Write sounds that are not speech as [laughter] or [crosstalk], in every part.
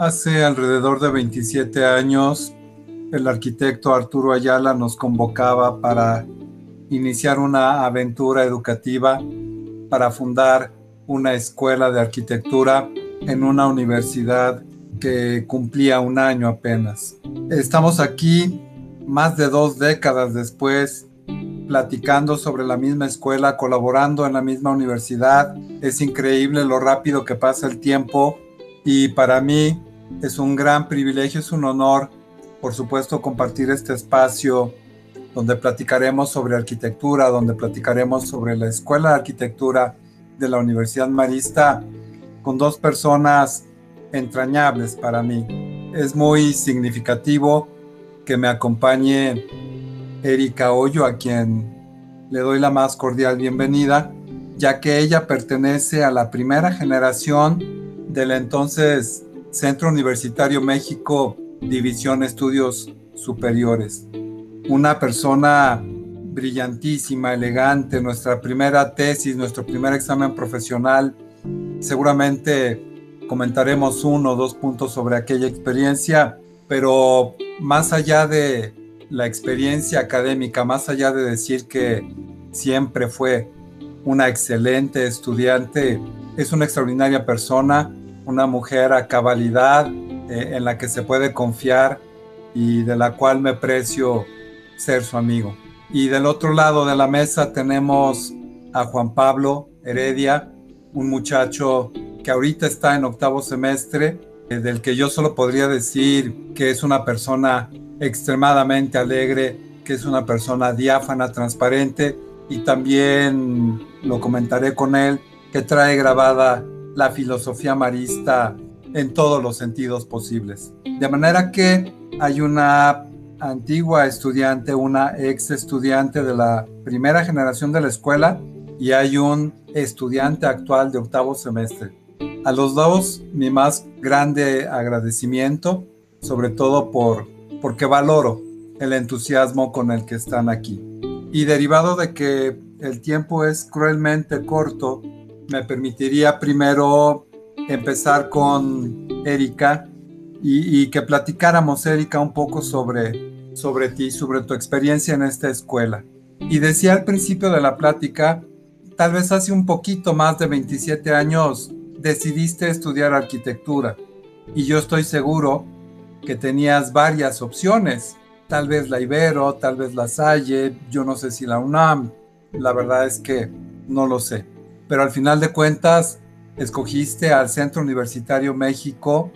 Hace alrededor de 27 años, el arquitecto Arturo Ayala nos convocaba para iniciar una aventura educativa para fundar una escuela de arquitectura en una universidad que cumplía un año apenas. Estamos aquí más de dos décadas después platicando sobre la misma escuela, colaborando en la misma universidad. Es increíble lo rápido que pasa el tiempo y para mí es un gran privilegio, es un honor, por supuesto, compartir este espacio donde platicaremos sobre arquitectura, donde platicaremos sobre la Escuela de Arquitectura de la Universidad Marista con dos personas entrañables para mí. Es muy significativo que me acompañe Erika Hoyo, a quien le doy la más cordial bienvenida, ya que ella pertenece a la primera generación del entonces Centro Universitario México, División Estudios Superiores. Una persona brillantísima, elegante, nuestra primera tesis, nuestro primer examen profesional. Seguramente comentaremos uno o dos puntos sobre aquella experiencia, pero más allá de la experiencia académica, más allá de decir que siempre fue una excelente estudiante, es una extraordinaria persona, una mujer a cabalidad eh, en la que se puede confiar y de la cual me precio ser su amigo. Y del otro lado de la mesa tenemos a Juan Pablo Heredia, un muchacho que ahorita está en octavo semestre, eh, del que yo solo podría decir que es una persona extremadamente alegre, que es una persona diáfana, transparente y también lo comentaré con él, que trae grabada la filosofía marista en todos los sentidos posibles. De manera que hay una antigua estudiante, una ex estudiante de la primera generación de la escuela y hay un estudiante actual de octavo semestre. A los dos mi más grande agradecimiento, sobre todo por, porque valoro el entusiasmo con el que están aquí. Y derivado de que el tiempo es cruelmente corto, me permitiría primero empezar con Erika y, y, que platicáramos, Erika, un poco sobre, sobre ti, sobre tu experiencia en esta escuela. Y decía al principio de la plática, tal vez hace un poquito más de 27 años decidiste estudiar arquitectura y yo estoy seguro que tenías varias opciones, tal vez la Ibero, tal vez la Salle, yo no sé si la UNAM, la verdad es que no lo sé, pero al final de cuentas escogiste al Centro Universitario México,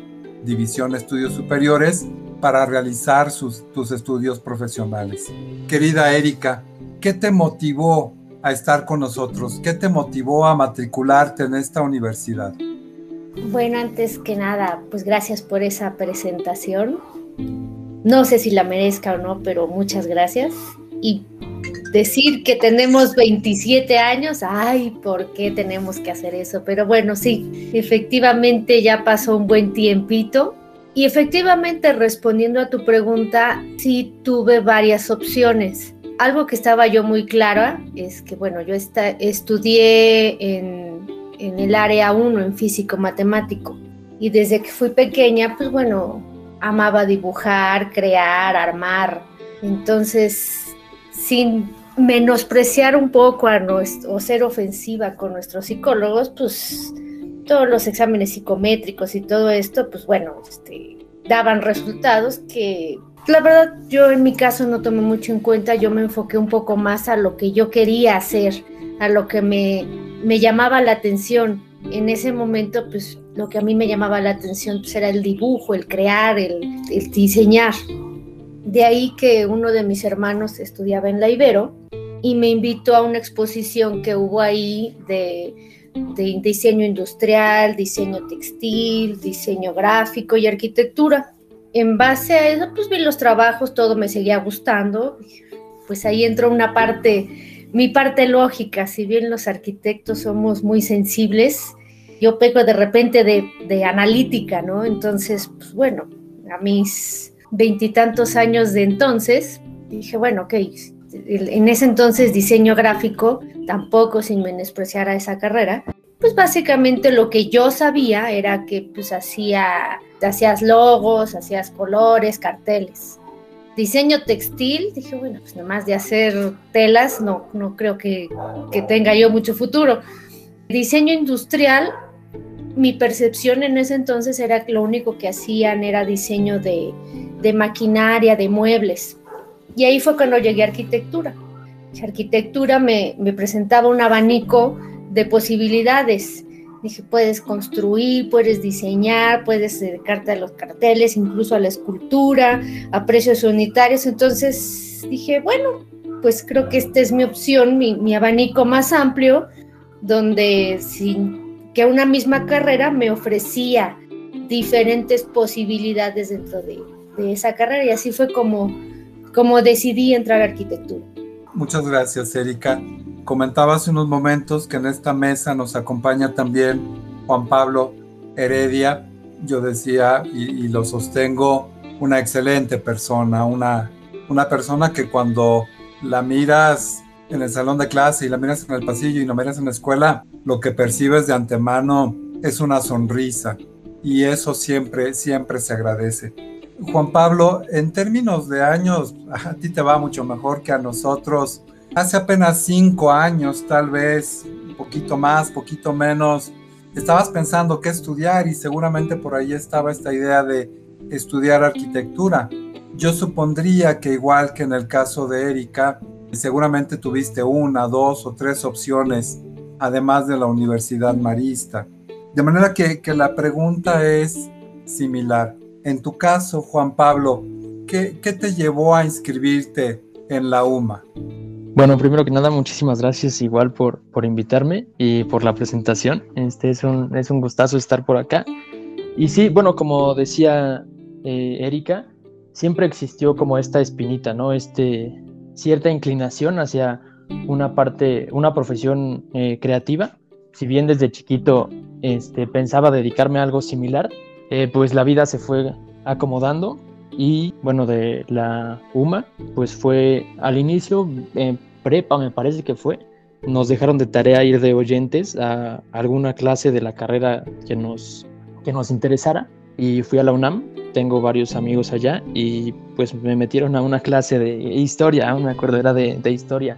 División Estudios Superiores, para realizar tus estudios profesionales. Querida Erika, ¿qué te motivó a estar con nosotros? ¿Qué te motivó a matricularte en esta universidad? Bueno, antes que nada, pues gracias por esa presentación. No sé si la merezca o no, pero muchas gracias. Y decir que tenemos 27 años, ay, ¿por qué tenemos que hacer eso? Pero bueno, sí, efectivamente ya pasó un buen tiempito. Y efectivamente, respondiendo a tu pregunta, sí tuve varias opciones algo que estaba yo muy clara es que, bueno, yo estudié en, en el área 1 en físico matemático y desde que fui pequeña, pues bueno, amaba dibujar, crear, armar. Entonces, sin menospreciar un poco a nuestro, o ser ofensiva con nuestros psicólogos, pues todos los exámenes psicométricos y todo esto, pues bueno, este, daban resultados que la verdad, yo en mi caso no tomé mucho en cuenta, yo me enfoqué un poco más a lo que yo quería hacer, a lo que me, me llamaba la atención. En ese momento, pues lo que a mí me llamaba la atención pues, era el dibujo, el crear, el, el diseñar. De ahí que uno de mis hermanos estudiaba en la Ibero y me invitó a una exposición que hubo ahí de, de diseño industrial, diseño textil, diseño gráfico y arquitectura en base a eso, pues vi los trabajos, todo me seguía gustando. Pues ahí entró una parte, mi parte lógica, si bien los arquitectos somos muy sensibles, yo peco de repente de, analítica, ¿no? Entonces, pues bueno, a mis veintitantos años de entonces, dije, bueno, ok, en ese entonces diseño gráfico, tampoco sin menospreciar a esa carrera, pues básicamente lo que yo sabía era que pues hacía, hacías logos, hacías colores, carteles. Diseño textil, dije, bueno, pues nada más de hacer telas, no, no creo que, que tenga yo mucho futuro. Diseño industrial, mi percepción en ese entonces era que lo único que hacían era diseño de maquinaria, de muebles. Y ahí fue cuando llegué a arquitectura. arquitectura me, me presentaba un abanico de posibilidades. Dije, puedes construir, puedes diseñar, puedes dedicarte a los carteles, incluso a la escultura, a precios unitarios. Entonces dije, bueno, pues creo que esta es mi opción, mi, abanico más amplio, donde sin que una misma carrera me ofrecía diferentes posibilidades dentro de, esa carrera y así fue como, como decidí entrar a arquitectura. Muchas gracias, Erika. Comentaba hace unos momentos que en esta mesa nos acompaña también Juan Pablo Heredia. Yo decía y, lo sostengo, una excelente persona, una, una persona que cuando la miras en el salón de clase y la miras en el pasillo y la miras en la escuela, lo que percibes de antemano es una sonrisa y eso siempre, siempre se agradece. Juan Pablo, en términos de años, a ti te va mucho mejor que a nosotros. Hace apenas cinco años, tal vez, un poquito más, poquito menos, estabas pensando qué estudiar y seguramente por ahí estaba esta idea de estudiar arquitectura. Yo supondría que igual que en el caso de Erika, seguramente tuviste una, dos o tres opciones, además de la Universidad Marista. De manera que, la pregunta es similar. En tu caso, Juan Pablo, ¿qué, te llevó a inscribirte en la UMA? Bueno, primero que nada, muchísimas gracias igual por, por invitarme y por la presentación. Este es un, es un gustazo estar por acá. Y sí, bueno, como decía eh, Erika, siempre existió como esta espinita, ¿no? Este, cierta inclinación hacia una parte, una profesión eh, creativa. Si bien desde chiquito este, pensaba dedicarme a algo similar, eh, pues la vida se fue acomodando y bueno, de la UMA, pues fue al inicio, en prepa me parece que fue, nos dejaron de tarea ir de oyentes a alguna clase de la carrera que nos, que nos interesara y fui a la UNAM, tengo varios amigos allá y pues me metieron a una clase de historia, aún me acuerdo, era de, de historia,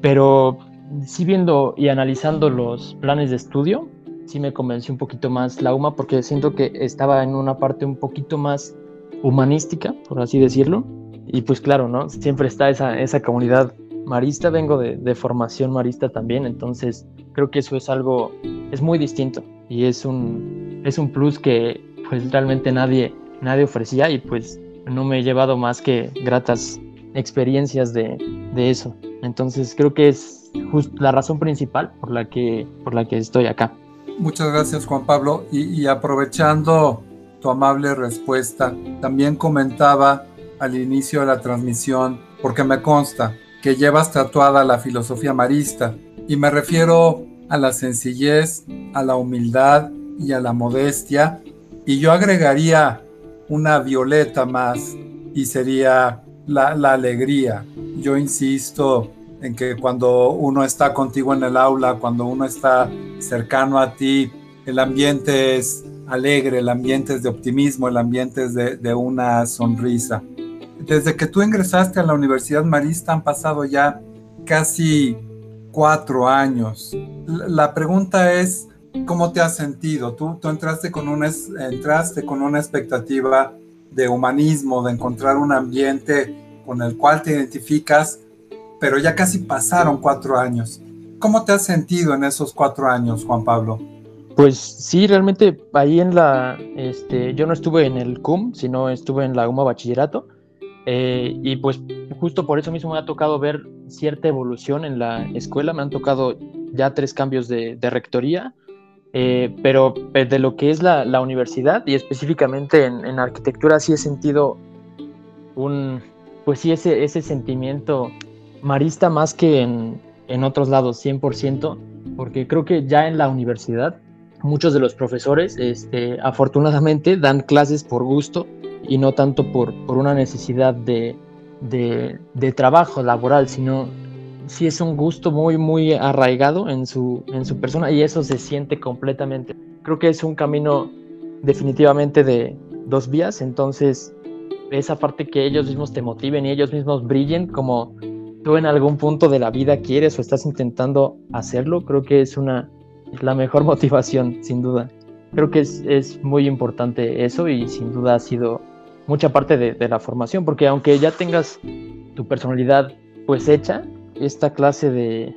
pero sí viendo y analizando los planes de estudio, sí me convenció un poquito más la UMA porque siento que estaba en una parte un poquito más humanística, por así decirlo, y pues claro, ¿no? Siempre está esa, esa comunidad marista, vengo de, de formación marista también, entonces creo que eso es algo, es muy distinto y es un, es un plus que pues realmente nadie, nadie ofrecía y pues no me he llevado más que gratas experiencias de, de eso. Entonces creo que es la razón principal por la que, por la que estoy acá. Muchas gracias Juan Pablo y, aprovechando tu amable respuesta, también comentaba al inicio de la transmisión, porque me consta que llevas tatuada la filosofía marista y me refiero a la sencillez, a la humildad y a la modestia y yo agregaría una violeta más y sería la, alegría. Yo insisto en que cuando uno está contigo en el aula, cuando uno está cercano a ti, el ambiente es alegre, el ambiente es de optimismo, el ambiente es de, una sonrisa. Desde que tú ingresaste a la Universidad Marista han pasado ya casi cuatro años. La pregunta es, ¿Cómo te has sentido? Tú, tú entraste, con una, entraste con una expectativa de humanismo, de encontrar un ambiente con el cual te identificas, pero ya casi pasaron cuatro años. ¿Cómo te has sentido en esos cuatro años, Juan Pablo? Pues sí, realmente ahí en la, este, yo no estuve en el CUM, sino estuve en la UMA Bachillerato, eh, y pues justo por eso mismo me ha tocado ver cierta evolución en la escuela, me han tocado ya tres cambios de, rectoría, eh, pero eh, de lo que es la, universidad y específicamente en, arquitectura sí he sentido un, pues sí, ese sentimiento marista más que en, en otros lados, 100%, porque creo que ya en la universidad muchos de los profesores este, afortunadamente dan clases por gusto y no tanto por, por una necesidad de, de, de trabajo laboral, sino sí es un gusto muy, muy arraigado en su, en su persona y eso se siente completamente. Creo que es un camino definitivamente de dos vías, entonces esa parte que ellos mismos te motiven y ellos mismos brillen como tú en algún punto de la vida quieres o estás intentando hacerlo, creo que es una la mejor [laughs] motivación, sin duda. Creo que es, es muy importante eso y sin duda ha sido mucha parte de, de, la formación, porque aunque ya tengas tu personalidad pues hecha, esta clase de,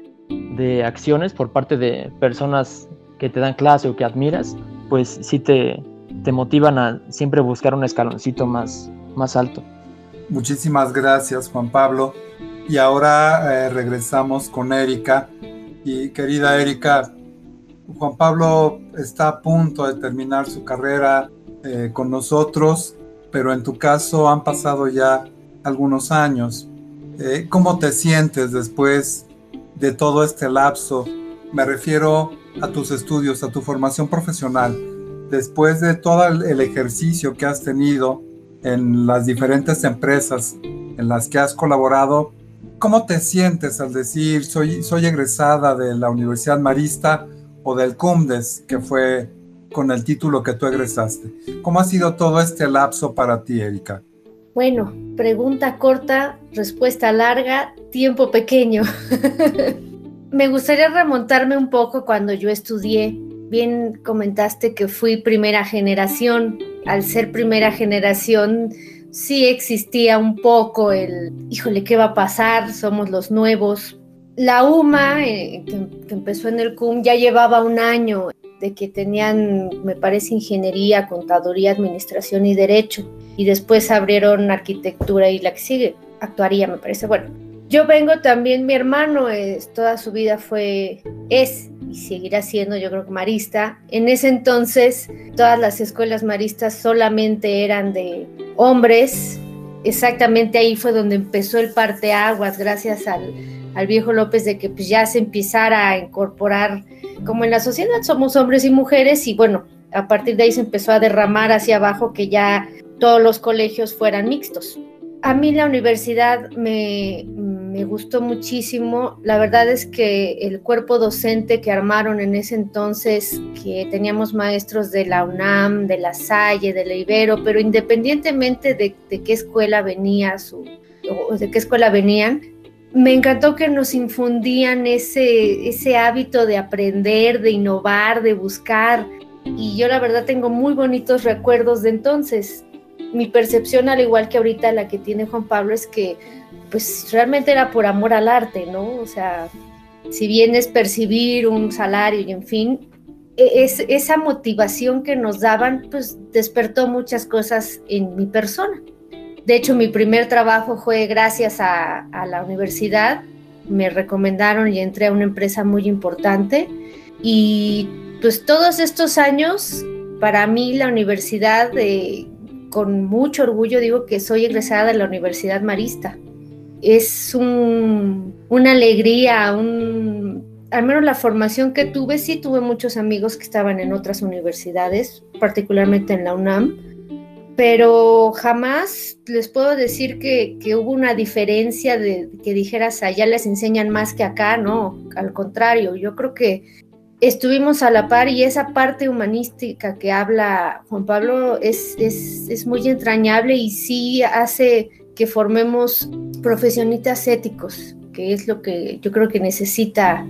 de acciones por parte de personas que te dan clase o que admiras, pues sí te, te motivan a siempre buscar un escaloncito más, más alto. Muchísimas gracias, Juan Pablo. Y ahora eh, regresamos con Erika. Y querida Erika, Juan Pablo está a punto de terminar su carrera eh, con nosotros, pero en tu caso han pasado ya algunos años. Eh, ¿Cómo te sientes después de todo este lapso? Me refiero a tus estudios, a tu formación profesional. Después de todo el ejercicio que has tenido en las diferentes empresas en las que has colaborado, ¿cómo te sientes al decir soy, soy egresada de la Universidad Marista o del CUMDES, que fue con el título que tú egresaste? ¿Cómo ha sido todo este lapso para ti, Erika? Bueno, pregunta corta, respuesta larga, tiempo pequeño. [laughs] Me gustaría remontarme un poco cuando yo estudié. Bien comentaste que fui primera generación. Al ser primera generación, sí existía un poco el, híjole, ¿qué va a pasar? Somos los nuevos. La UMA, eh, que, que, empezó en el CUM, ya llevaba un año de que tenían, me parece, ingeniería, contaduría, administración y derecho. Y después abrieron arquitectura y la que sigue, actuaría, me parece. Bueno, yo vengo también, mi hermano es, toda su vida fue, es y seguirá siendo, yo creo que marista. En ese entonces, todas las escuelas maristas solamente eran de hombres. Exactamente ahí fue donde empezó el parteaguas, gracias al, al viejo López, de que pues ya se empezara a incorporar, como en la sociedad somos hombres y mujeres, y bueno, a partir de ahí se empezó a derramar hacia abajo que ya todos los colegios fueran mixtos. A mí la universidad me, gustó muchísimo. La verdad es que el cuerpo docente que armaron en ese entonces, que teníamos maestros de la UNAM, de la Salle, de la Ibero, pero independientemente de, qué escuela venía o de qué escuela venían, me encantó que nos infundían ese, ese hábito de aprender, de innovar, de buscar. Y yo la verdad tengo muy bonitos recuerdos de entonces. Mi percepción, al igual que ahorita la que tiene Juan Pablo, es que pues realmente era por amor al arte, ¿no? O sea, si bien es percibir un salario y en fin, e, es, esa motivación que nos daban, pues despertó muchas cosas en mi persona. De hecho, mi primer trabajo fue gracias a, la universidad. Me recomendaron y entré a una empresa muy importante. Y pues todos estos años, para mí la universidad, eh, con mucho orgullo digo que soy egresada de la Universidad Marista. Es un, una alegría, al menos la formación que tuve, sí tuve muchos amigos que estaban en otras universidades, particularmente en la UNAM, pero jamás les puedo decir que, que hubo una diferencia de que dijeras allá les enseñan más que acá, no, al contrario, yo creo que estuvimos a la par y esa parte humanística que habla Juan Pablo es, es, es muy entrañable y sí hace que formemos profesionistas éticos, que es lo que yo creo que necesita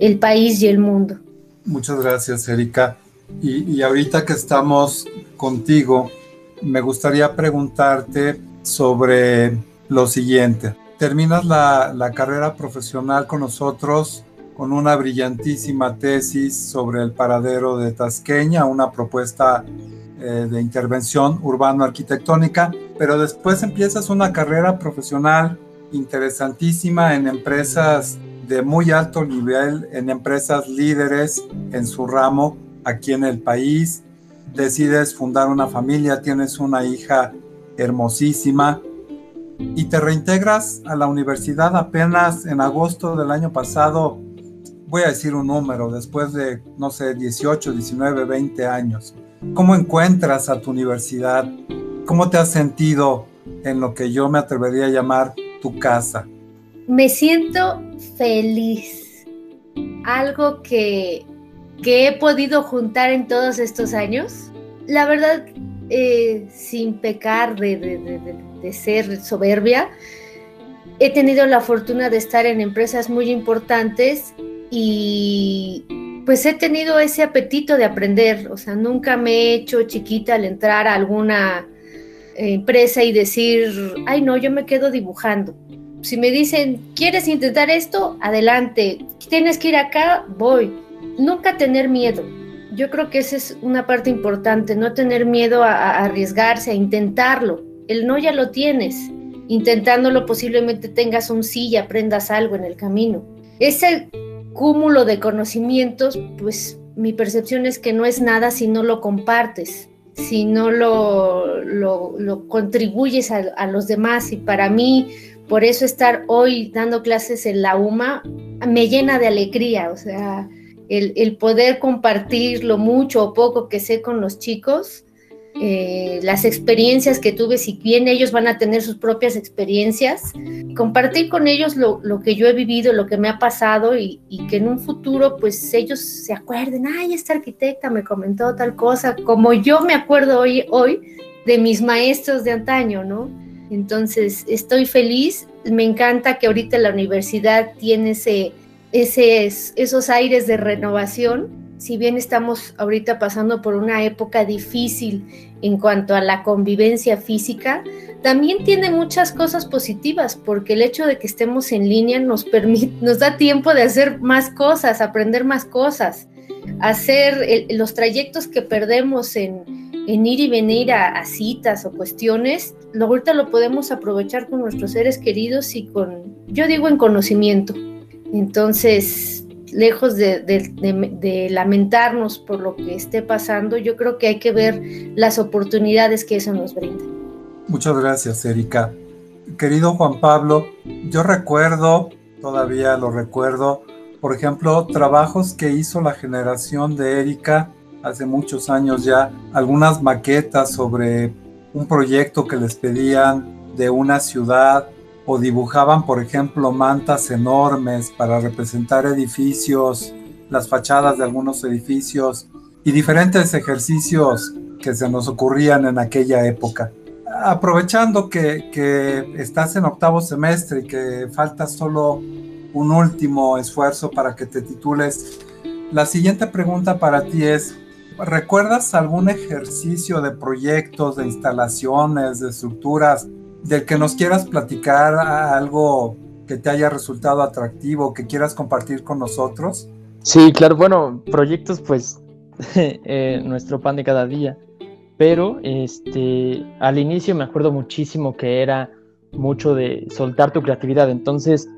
el país y el mundo. Muchas gracias, Erika. Y, ahorita que estamos contigo, me gustaría preguntarte sobre lo siguiente. Terminas la, la carrera profesional con nosotros con una brillantísima tesis sobre el paradero de Tasqueña, una propuesta eh, de intervención urbano-arquitectónica, pero después empiezas una carrera profesional interesantísima en empresas de muy alto nivel, en empresas líderes en su ramo aquí en el país. Decides fundar una familia, tienes una hija hermosísima y te reintegras a la universidad apenas en agosto del año pasado. Voy a decir un número, después de, no sé, 18, 19, 20 años. ¿Cómo encuentras a tu universidad? ¿Cómo te has sentido en lo que yo me atrevería a llamar tu casa? me siento feliz. Algo que, que he podido juntar en todos estos años. La verdad, eh, sin pecar de, ser soberbia, he tenido la fortuna de estar en empresas muy importantes y pues he tenido ese apetito de aprender, o sea, nunca me he hecho chiquita al entrar a alguna empresa y decir, ay no, yo me quedo dibujando. Si me dicen, ¿quieres intentar esto? Adelante. ¿Tienes que ir acá? Voy. Nunca tener miedo yo creo que esa es una parte importante, no tener miedo a, arriesgarse, a intentarlo. El no ya lo tienes. Intentándolo posiblemente tengas un sí y aprendas algo en el camino. Ese cúmulo de conocimientos, pues mi percepción es que no es nada si no lo compartes, si no lo, contribuyes a, a los demás. Y para mí, por eso estar hoy dando clases en la UMA me llena de alegría, o sea, el, poder compartir lo mucho o poco que sé con los chicos, eh, las experiencias que tuve, si bien ellos van a tener sus propias experiencias, compartir con ellos lo, que yo he vivido, lo que me ha pasado y, que en un futuro pues ellos se acuerden, ay, esta arquitecta me comentó tal cosa, como yo me acuerdo hoy, hoy de mis maestros de antaño, ¿no? Entonces estoy feliz, me encanta que ahorita la universidad tiene ese ese, esos aires de renovación, si bien estamos ahorita pasando por una época difícil en cuanto a la convivencia física, también tiene muchas cosas positivas, porque el hecho de que estemos en línea nos permite, [laughs] nos da tiempo de hacer más cosas, aprender más cosas, hacer los trayectos que perdemos en, ir y venir a, a, citas o cuestiones, ahorita lo podemos aprovechar con nuestros seres queridos y con, yo digo, en conocimiento. Entonces, lejos de, lamentarnos por lo que esté pasando, yo creo que hay que ver las oportunidades que eso nos brinda. Muchas gracias, Erika. Querido Juan Pablo, yo recuerdo, todavía lo recuerdo, por ejemplo, trabajos que hizo la generación de Erika hace muchos años ya, algunas maquetas sobre un proyecto que les pedían de una ciudad o dibujaban, por ejemplo, mantas enormes para representar edificios, las fachadas de algunos edificios y diferentes ejercicios que se nos ocurrían en aquella época. Aprovechando que, estás en octavo semestre y que falta solo un último esfuerzo para que te titules, la siguiente pregunta para ti es, ¿recuerdas algún ejercicio de proyectos, de instalaciones, de estructuras del que nos quieras platicar algo que te haya resultado atractivo, que quieras compartir con nosotros. Sí, claro, bueno, proyectos pues [laughs] eh, nuestro pan de cada día, pero este, al inicio me acuerdo muchísimo que era mucho de soltar tu creatividad, entonces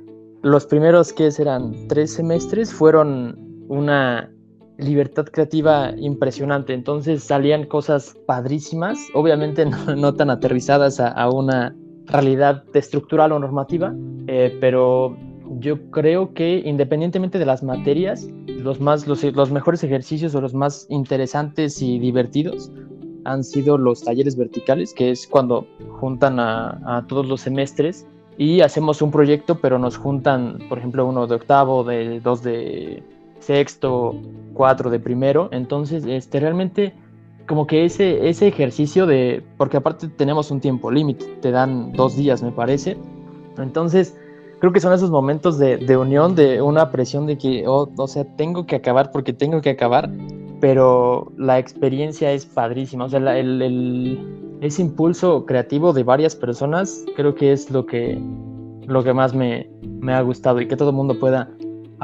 los primeros que eran tres semestres fueron una libertad creativa impresionante. Entonces salían cosas padrísimas, obviamente [laughs] no, tan aterrizadas a, una realidad estructural o normativa, eh, pero yo creo que independientemente de las materias, los, más, los, mejores ejercicios o los más interesantes y divertidos han sido los talleres verticales, que es cuando juntan a, a todos los semestres y hacemos un proyecto, pero nos juntan, por ejemplo, uno de octavo, de dos de sexto, cuatro de primero. Entonces, este, realmente como que ese, ese ejercicio de, porque aparte tenemos un tiempo límite, te dan dos días me parece. Entonces, creo que son esos momentos de, de unión, de una presión de que, oh, o sea, tengo que acabar porque tengo que acabar, pero la experiencia es padrísima. O sea, el, el, ese impulso creativo de varias personas creo que es lo que, lo que más me, me ha gustado y que todo el mundo pueda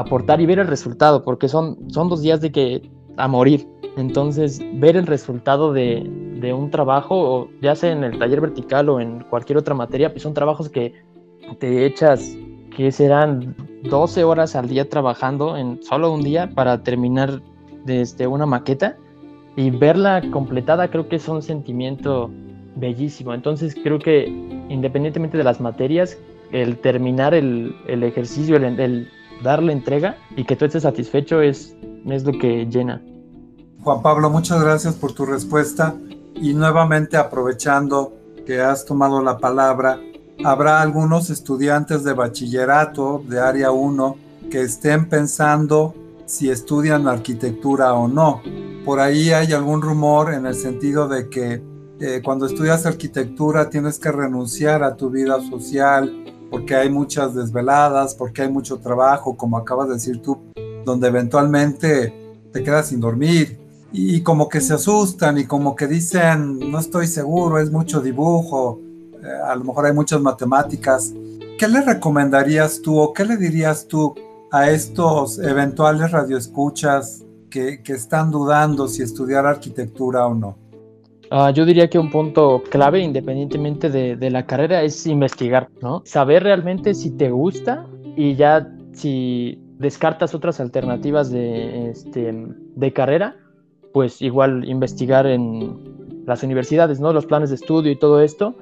aportar y ver el resultado, porque son, son dos días de que a morir. Entonces, ver el resultado de, de un trabajo, ya sea en el taller vertical o en cualquier otra materia, pues son trabajos que te echas, que serán 12 horas al día trabajando en solo un día para terminar desde una maqueta y verla completada creo que es un sentimiento bellísimo. Entonces creo que independientemente de las materias, el terminar el, el ejercicio, el, el, darle entrega y que tú estés satisfecho es, es lo que llena. Juan Pablo, muchas gracias por tu respuesta y nuevamente aprovechando que has tomado la palabra, habrá algunos estudiantes de bachillerato de área 1 que estén pensando si estudian arquitectura o no. Por ahí hay algún rumor en el sentido de que eh, cuando estudias arquitectura tienes que renunciar a tu vida social porque hay muchas desveladas, porque hay mucho trabajo, como acabas de decir tú, donde eventualmente te quedas sin dormir y como que se asustan y como que dicen, no estoy seguro, es mucho dibujo, eh, a lo mejor hay muchas matemáticas. ¿Qué le recomendarías tú o qué le dirías tú a estos eventuales radioescuchas que, que están dudando si estudiar arquitectura o no? Uh, yo diría que un punto clave, independientemente de, de, la carrera, es investigar, ¿no? Saber realmente si te gusta y ya si descartas otras alternativas de, este, de carrera, pues igual investigar en las universidades, ¿no? Los planes de estudio y todo esto.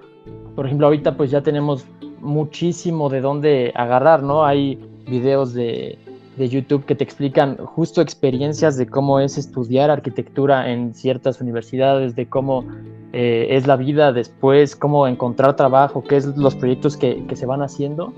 Por ejemplo, ahorita pues ya tenemos muchísimo de dónde agarrar, ¿no? Hay videos de, de YouTube que te explican justo experiencias de cómo es estudiar arquitectura en ciertas universidades, de cómo eh, es la vida después, cómo encontrar trabajo, qué es los proyectos que, que se van haciendo.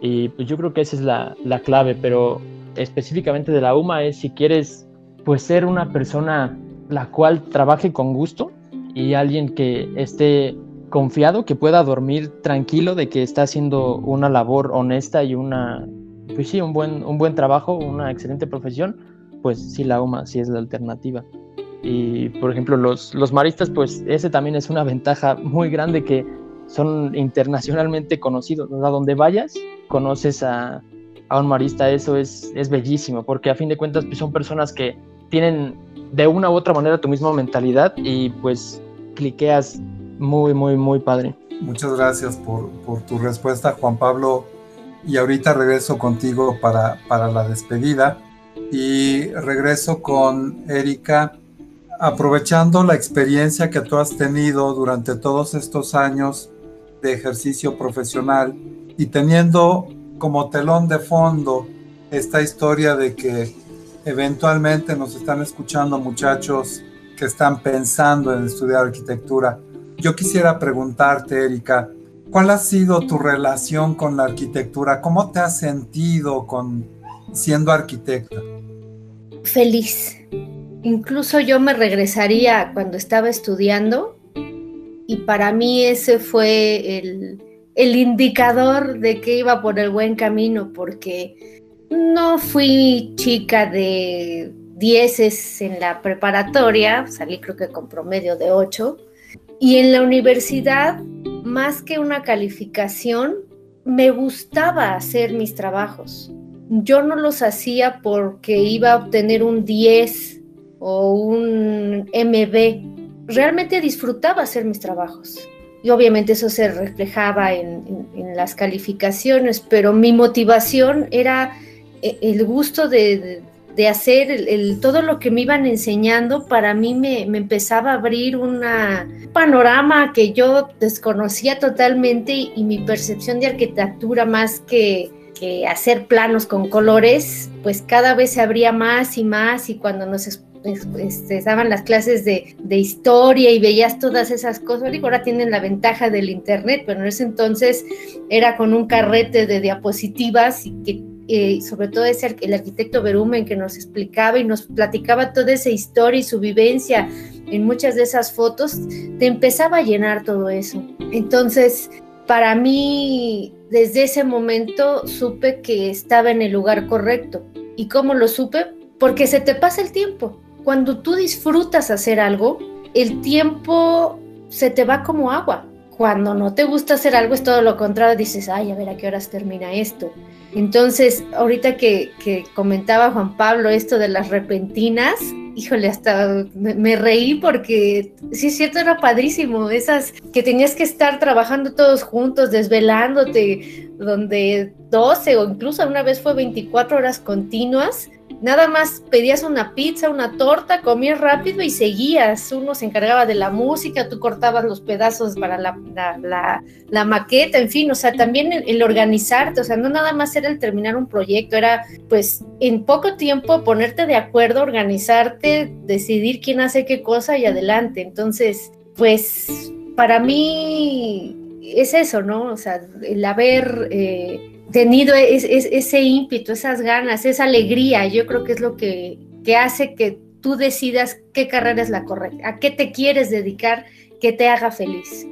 Y pues yo creo que esa es la, la, clave, pero específicamente de la UMA es si quieres pues ser una persona la cual trabaje con gusto y alguien que esté confiado, que pueda dormir tranquilo de que está haciendo una labor honesta y una pues sí, un buen, un buen trabajo, una excelente profesión, pues sí, la UMA sí es la alternativa. Y por ejemplo, los, los maristas, pues ese también es una ventaja muy grande que son internacionalmente conocidos. A donde vayas, conoces a, a un marista, eso es, es bellísimo, porque a fin de cuentas pues, son personas que tienen de una u otra manera tu misma mentalidad y pues cliqueas muy, muy, muy padre. Muchas gracias por, por tu respuesta, Juan Pablo y ahorita regreso contigo para, para la despedida y regreso con Erika aprovechando la experiencia que tú has tenido durante todos estos años de ejercicio profesional y teniendo como telón de fondo esta historia de que eventualmente nos están escuchando muchachos que están pensando en estudiar arquitectura. Yo quisiera preguntarte, Erika, ¿Cuál ha sido tu relación con la arquitectura? ¿Cómo te has sentido con siendo arquitecta? Feliz. Incluso yo me regresaría cuando estaba estudiando y para mí ese fue el, el indicador de que iba por el buen camino porque no fui chica de dieces en la preparatoria, salí creo que con promedio de 8 y en la universidad más que una calificación, me gustaba hacer mis trabajos. Yo no los hacía porque iba a obtener un 10 o un MB. Realmente disfrutaba hacer mis trabajos. Y obviamente eso se reflejaba en, las calificaciones, pero mi motivación era eh, el gusto de, de hacer el, todo lo que me iban enseñando, para mí me, empezaba a abrir un panorama que yo desconocía totalmente y, mi percepción de arquitectura más que, que, hacer planos con colores, pues cada vez se abría más y más y cuando nos este, estaban las clases de, de, historia y veías todas esas cosas. Digo, ahora tienen la ventaja del internet, pero en ese entonces era con un carrete de diapositivas y que eh, sobre todo ese, el arquitecto Berumen que nos explicaba y nos platicaba toda esa historia y su vivencia en muchas de esas fotos, te empezaba a llenar todo eso. Entonces, para mí, desde ese momento supe que estaba en el lugar correcto. ¿Y cómo lo supe? Porque se te pasa el tiempo. Cuando tú disfrutas hacer algo, el tiempo se te va como agua. Cuando no te gusta hacer algo es todo lo contrario, dices, ay, a ver a qué horas termina esto. Entonces, ahorita que, comentaba Juan Pablo esto de las repentinas, híjole, hasta me, reí porque sí es cierto, era padrísimo, esas que tenías que estar trabajando todos juntos, desvelándote, donde 12 o incluso una vez fue 24 horas continuas Nada más pedías una pizza, una torta, comías rápido y seguías. Uno se encargaba de la música, tú cortabas los pedazos para la, la, maqueta, en fin, o sea, también el, organizarte, o sea, no nada más era el terminar un proyecto, era pues en poco tiempo ponerte de acuerdo, organizarte, decidir quién hace qué cosa y adelante. Entonces, pues para mí es eso, ¿no? O sea, el haber eh, tenido ese ímpetu, esas ganas, esa alegría, yo creo que es lo que, que hace que tú decidas qué carrera es la correcta, a qué te quieres dedicar que te haga feliz.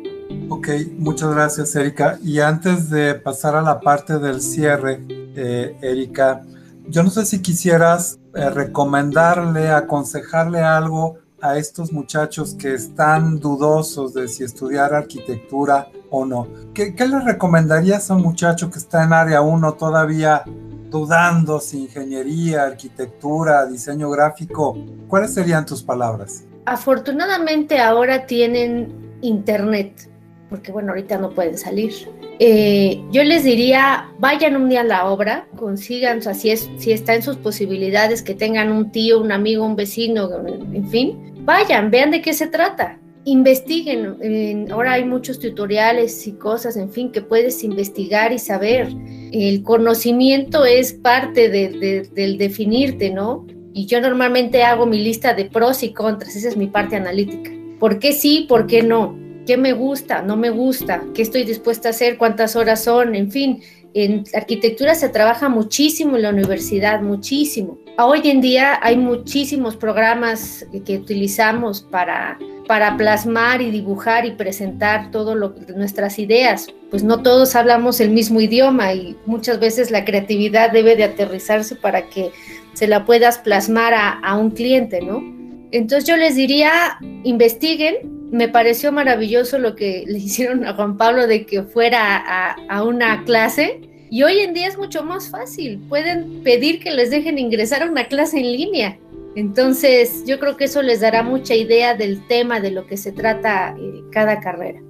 Ok, muchas gracias Erika. Y antes de pasar a la parte del cierre, eh, Erika, yo no sé si quisieras eh, recomendarle, aconsejarle algo a estos muchachos que están dudosos de si estudiar arquitectura o no. ¿Qué, qué le recomendarías a un muchacho que está en área 1 todavía dudando si ingeniería, arquitectura, diseño gráfico? ¿Cuáles serían tus palabras? Afortunadamente ahora tienen internet, porque bueno, ahorita no pueden salir. Eh, yo les diría, vayan un día a la obra, consigan, si, es, si está en sus posibilidades, que tengan un tío, un amigo, un vecino, en fin, vayan, vean de qué se trata. Investiguen, ahora hay muchos tutoriales y cosas, en fin, que puedes investigar y saber. El conocimiento es parte del definirte, ¿no? Y yo normalmente hago mi lista de pros y contras, esa es mi parte analítica. ¿Por qué sí? ¿Por qué no? ¿Qué me gusta? ¿No me gusta? ¿Qué estoy dispuesta a hacer? ¿Cuántas horas son? En fin, en arquitectura se trabaja muchísimo en la universidad, muchísimo. Hoy en día hay muchísimos programas que utilizamos para, para plasmar y dibujar y presentar todo lo, nuestras ideas. Pues no todos hablamos el mismo idioma y muchas veces la creatividad debe de aterrizarse para que se la puedas plasmar a, un cliente, ¿no? Entonces yo les diría, investiguen. Me pareció maravilloso lo que le [laughs] hicieron a Juan Pablo de que fuera a, a una clase. Y hoy en día es mucho más fácil. Pueden pedir que les dejen ingresar a una clase en línea. Entonces yo creo que eso les dará mucha idea del tema, de lo que se trata eh, cada carrera.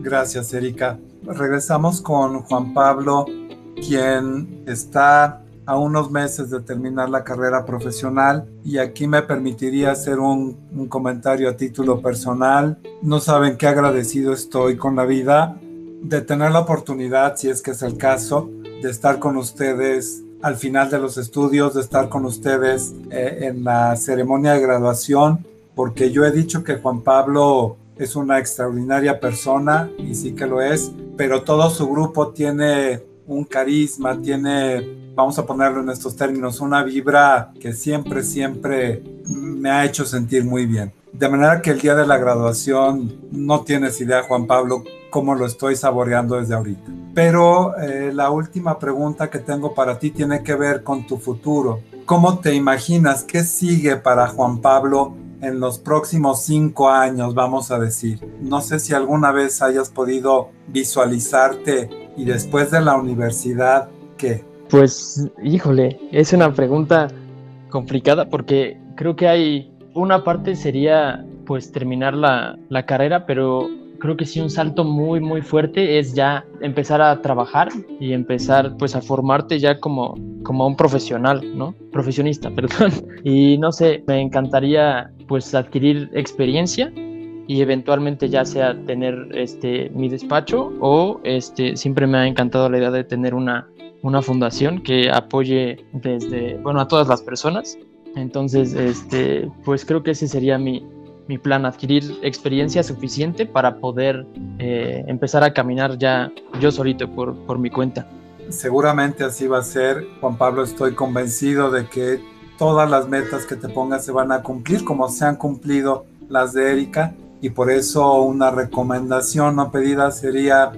Gracias, Erika. Regresamos con Juan Pablo, quien está a unos meses de terminar la carrera profesional y aquí me permitiría hacer un, comentario a título personal. No saben qué agradecido estoy con la vida de tener la oportunidad, si es que es el caso, de estar con ustedes al final de los estudios, de estar con ustedes eh, en la ceremonia de graduación, porque yo he dicho que Juan Pablo es una extraordinaria persona y sí que lo es, pero todo su grupo tiene un carisma, tiene vamos a ponerlo en estos términos, una vibra que siempre, siempre me ha hecho sentir muy bien. De manera que el día de la graduación no tienes idea, Juan Pablo, cómo lo estoy saboreando desde ahorita. Pero eh, la última pregunta que tengo para ti tiene que ver con tu futuro. ¿Cómo te imaginas? ¿Qué sigue para Juan Pablo en los próximos cinco años, vamos a decir? No sé si alguna vez hayas podido visualizarte y después de la universidad, ¿qué? Pues, híjole, es una pregunta complicada porque creo que hay una parte sería pues terminar la, carrera, pero creo que sí un salto muy muy fuerte es ya empezar a trabajar y empezar pues a formarte ya como como un profesional, ¿no? Profesionista, [laughs] perdón. Y no sé, me encantaría pues adquirir experiencia y eventualmente ya sea tener este mi despacho o este siempre me ha encantado la idea de tener una una fundación que apoye desde, bueno, a todas las personas. Entonces, este, pues creo que ese sería mi, mi plan, adquirir experiencia suficiente para poder eh, empezar a caminar ya yo solito por, por mi cuenta. Seguramente así va a ser, Juan Pablo, estoy convencido de que todas las metas que te pongas se van a cumplir como se han cumplido las de Erika y por eso una recomendación no pedida sería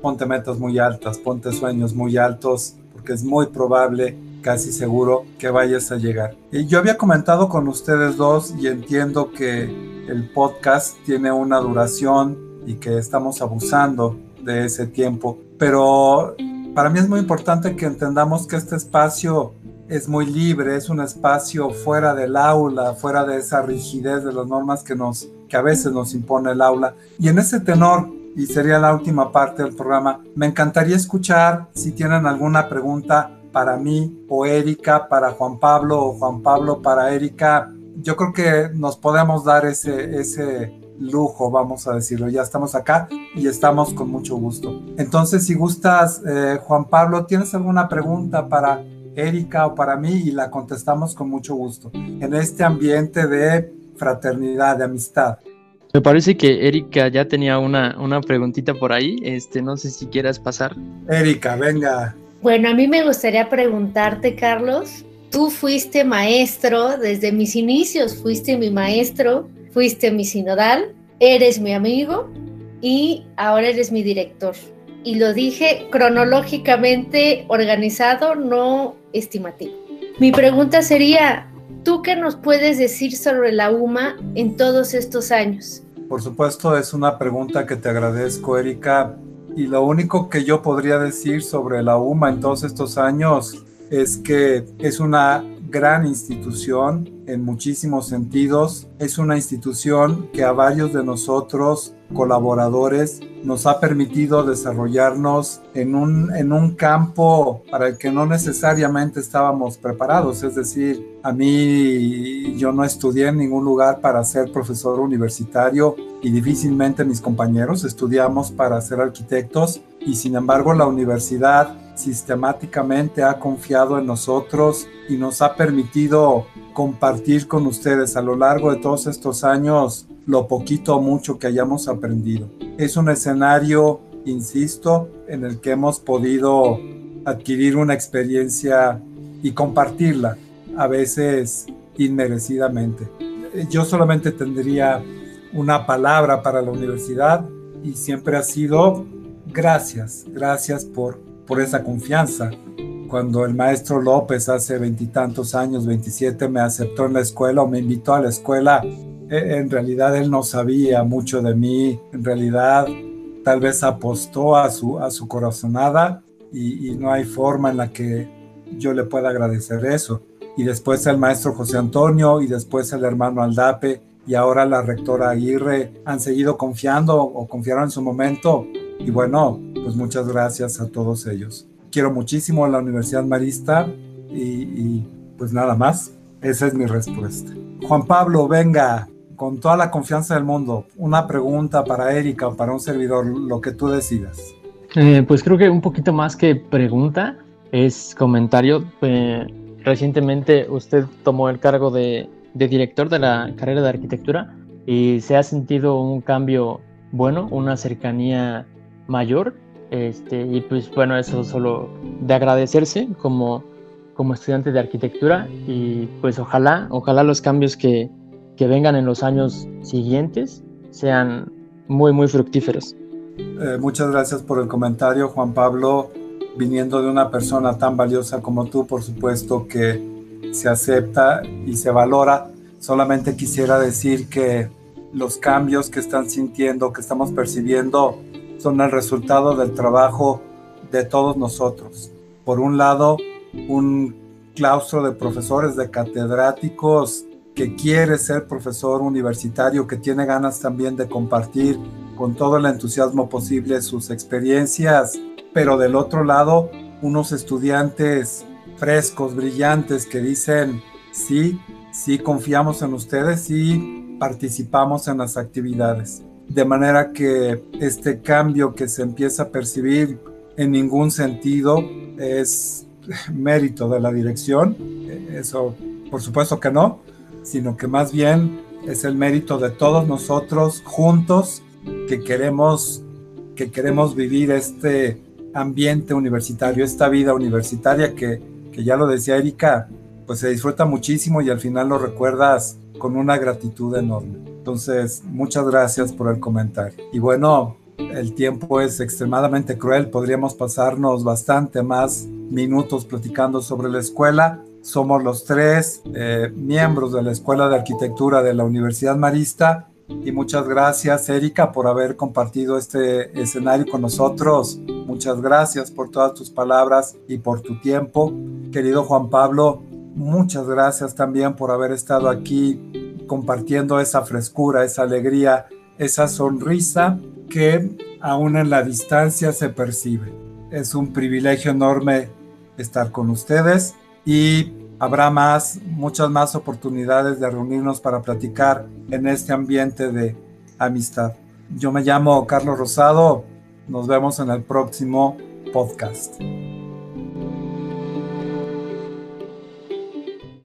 ponte metas muy altas, ponte sueños muy altos, porque es muy probable, casi seguro, que vayas a llegar. Yo había comentado con ustedes dos y entiendo que el podcast tiene una duración y que estamos abusando de ese tiempo, pero para mí es muy importante que entendamos que este espacio es muy libre, es un espacio fuera del aula, fuera de esa rigidez de las normas que nos que a veces nos impone el aula. Y en ese tenor y sería la última parte del programa. Me encantaría escuchar si tienen alguna pregunta para mí o Erika, para Juan Pablo o Juan Pablo para Erika. Yo creo que nos podemos dar ese, ese lujo, vamos a decirlo. Ya estamos acá y estamos con mucho gusto. Entonces, si gustas, eh, Juan Pablo, ¿tienes alguna pregunta para Erika o para mí? Y la contestamos con mucho gusto. En este ambiente de fraternidad, de amistad. Me parece que Erika ya tenía una, una preguntita por ahí. Este, no sé si quieras pasar. Erika, venga. Bueno, a mí me gustaría preguntarte, Carlos. Tú fuiste maestro desde mis inicios, fuiste mi maestro, fuiste mi sinodal, eres mi amigo y ahora eres mi director. Y lo dije cronológicamente organizado, no estimativo. Mi pregunta sería, ¿tú qué nos puedes decir sobre la UMA en todos estos años? Por supuesto, es una pregunta que te agradezco, Erika. Y lo único que yo podría decir sobre la UMA en todos estos años es que es una gran institución en muchísimos sentidos. Es una institución que a varios de nosotros, colaboradores, nos ha permitido desarrollarnos en un, en un campo para el que no necesariamente estábamos preparados. Es decir, a mí yo no estudié en ningún lugar para ser profesor universitario y difícilmente mis compañeros estudiamos para ser arquitectos y sin embargo la universidad sistemáticamente ha confiado en nosotros y nos ha permitido compartir con ustedes a lo largo de todos estos años lo poquito o mucho que hayamos aprendido. Es un escenario, insisto, en el que hemos podido adquirir una experiencia y compartirla, a veces inmerecidamente. Yo solamente tendría una palabra para la universidad y siempre ha sido gracias, gracias por, por esa confianza. Cuando el maestro López hace veintitantos años, 27, me aceptó en la escuela o me invitó a la escuela, e, en realidad él no sabía mucho de mí, en realidad tal vez apostó a su, a su corazonada y, y no hay forma en la que yo le pueda agradecer eso. Y después el maestro José Antonio y después el hermano Aldape y ahora la rectora Aguirre han seguido confiando o confiaron en su momento. Y bueno, pues muchas gracias a todos ellos. Quiero muchísimo a la Universidad Marista y, pues nada más. Esa es mi respuesta. Juan Pablo, venga, con toda la confianza del mundo, una pregunta para Erika o para un servidor, lo que tú decidas. Eh, pues creo que un poquito más que pregunta es comentario. Eh, recientemente usted tomó el cargo de de director de la carrera de arquitectura y se ha sentido un cambio bueno, una cercanía mayor. Este, y pues bueno, eso solo de agradecerse como, como estudiante de arquitectura y pues ojalá, ojalá los cambios que, que vengan en los años siguientes sean muy, muy fructíferos. Eh, muchas gracias por el comentario, Juan Pablo. Viniendo de una persona tan valiosa como tú, por supuesto que se acepta y se valora. Solamente quisiera decir que los cambios que están sintiendo, que estamos percibiendo, son el resultado del trabajo de todos nosotros. Por un lado, un claustro de profesores, de catedráticos que quiere ser profesor universitario, que tiene ganas también de compartir con todo el entusiasmo posible sus experiencias, pero del otro lado, unos estudiantes frescos, brillantes, que dicen, sí, sí confiamos en ustedes y participamos en las actividades. De manera que este cambio que se empieza a percibir en ningún sentido es [laughs] mérito de la dirección, eso por supuesto que no, sino que más bien es el mérito de todos nosotros juntos que queremos que queremos vivir este ambiente universitario, esta vida universitaria que que ya lo decía Erika, pues se disfruta muchísimo y al final lo recuerdas con una gratitud enorme. Entonces, muchas gracias por el comentario. Y bueno, el tiempo es extremadamente cruel, podríamos pasarnos bastante más minutos platicando sobre la escuela. Somos los tres eh, miembros de la Escuela de Arquitectura de la Universidad Marista y muchas gracias Erika por haber compartido este escenario con nosotros. Muchas gracias por todas tus palabras y por tu tiempo. Querido Juan Pablo, muchas gracias también por haber estado aquí compartiendo esa frescura, esa alegría, esa sonrisa que aún en la distancia se percibe. Es un privilegio enorme estar con ustedes y habrá más, muchas más oportunidades de reunirnos para platicar en este ambiente de amistad. Yo me llamo Carlos Rosado, nos vemos en el próximo podcast.